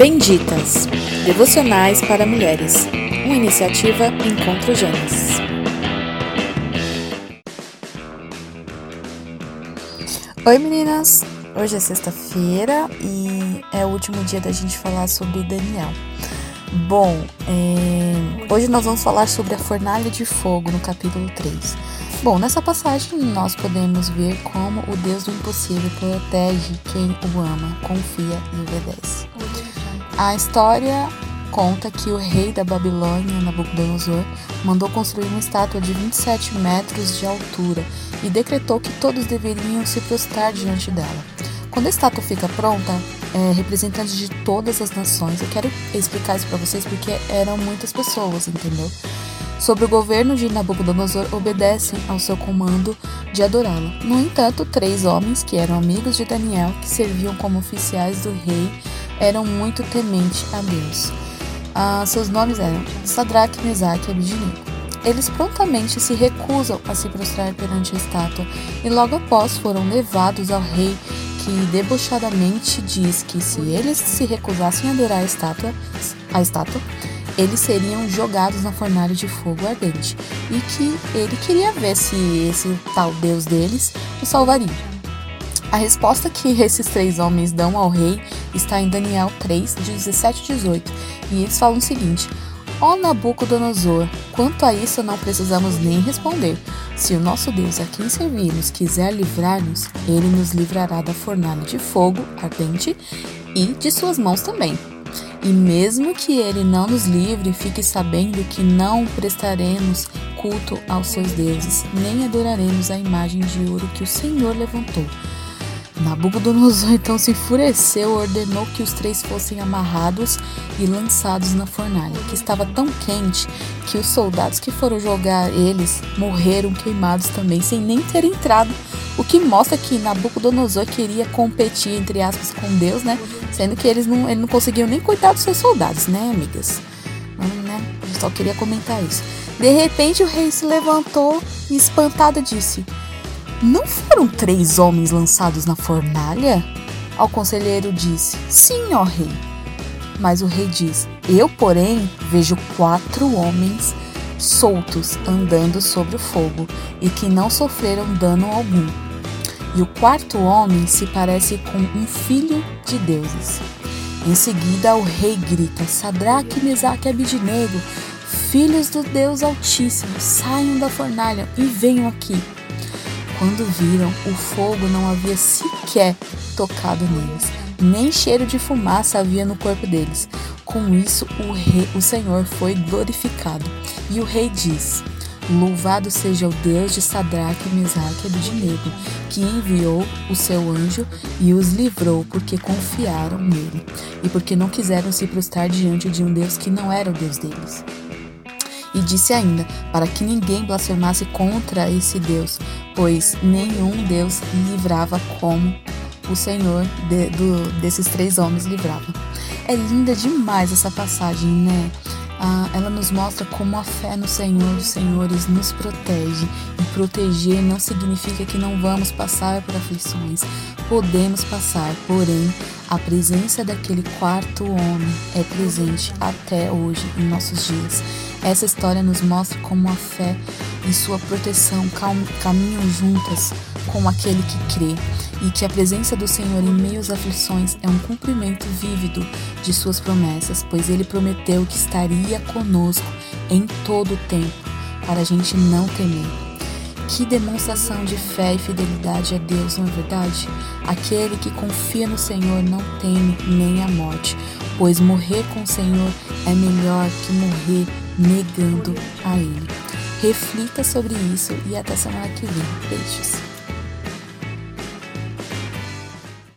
Benditas Devocionais para Mulheres. Uma iniciativa Encontro Gênesis. Oi meninas! Hoje é sexta-feira e é o último dia da gente falar sobre Daniel. Bom, é... hoje nós vamos falar sobre a fornalha de fogo no capítulo 3. Bom, nessa passagem nós podemos ver como o Deus do impossível protege quem o ama, confia e obedece. A história conta que o rei da Babilônia, Nabucodonosor, mandou construir uma estátua de 27 metros de altura e decretou que todos deveriam se prostrar diante dela. Quando a estátua fica pronta, é, representantes de todas as nações, eu quero explicar isso para vocês porque eram muitas pessoas, entendeu? Sob o governo de Nabucodonosor, obedecem ao seu comando de adorá-lo. No entanto, três homens que eram amigos de Daniel, que serviam como oficiais do rei, eram muito tementes a Deus. Ah, seus nomes eram Sadraque, Mesaque e Abednego. Eles prontamente se recusam a se prostrar perante a estátua e logo após foram levados ao rei que debochadamente diz que se eles se recusassem a adorar a estátua, a estátua, eles seriam jogados na fornalha de fogo ardente e que ele queria ver se esse tal Deus deles o salvaria. A resposta que esses três homens dão ao rei está em Daniel 3, 17 e 18, e eles falam o seguinte: Ó Nabucodonosor, quanto a isso não precisamos nem responder. Se o nosso Deus a quem servimos quiser livrar-nos, ele nos livrará da fornalha de fogo ardente e de suas mãos também. E mesmo que ele não nos livre, fique sabendo que não prestaremos culto aos seus deuses, nem adoraremos a imagem de ouro que o Senhor levantou Nabucodonosor então se enfureceu ordenou que os três fossem amarrados e lançados na fornalha, que estava tão quente que os soldados que foram jogar eles morreram queimados também, sem nem ter entrado. O que mostra que Nabucodonosor queria competir, entre aspas, com Deus, né? Sendo que eles não, ele não conseguiam nem cuidar dos seus soldados, né, amigas? Né? Eu só queria comentar isso. De repente o rei se levantou e espantado disse: não foram três homens lançados na fornalha? Ao conselheiro disse: Sim, ó rei. Mas o rei diz: Eu, porém, vejo quatro homens soltos andando sobre o fogo e que não sofreram dano algum. E o quarto homem se parece com um filho de deuses. Em seguida, o rei grita: Sadraque, Mesaque e Abidnego, filhos do Deus Altíssimo, saiam da fornalha e venham aqui. Quando viram, o fogo não havia sequer tocado neles, nem cheiro de fumaça havia no corpo deles. Com isso, o, rei, o Senhor foi glorificado. E o rei diz: Louvado seja o Deus de Sadraque, Mesaque e Abednego, que enviou o seu anjo e os livrou, porque confiaram nele, e porque não quiseram se prostrar diante de um Deus que não era o Deus deles. E disse ainda: para que ninguém blasfemasse contra esse Deus, pois nenhum Deus livrava como o Senhor de, do, desses três homens livrava. É linda demais essa passagem, né? Ah, ela nos mostra como a fé no Senhor dos Senhores nos protege. E proteger não significa que não vamos passar por aflições. Podemos passar, porém, a presença daquele quarto homem é presente até hoje em nossos dias. Essa história nos mostra como a fé e sua proteção caminham juntas com aquele que crê e que a presença do Senhor em meio às aflições é um cumprimento vívido de suas promessas, pois ele prometeu que estaria conosco em todo o tempo, para a gente não temer. Que demonstração de fé e fidelidade a Deus, não é verdade? Aquele que confia no Senhor não teme nem a morte, pois morrer com o Senhor é melhor que morrer negando a Ele. Reflita sobre isso e até semana que vem. Beijos.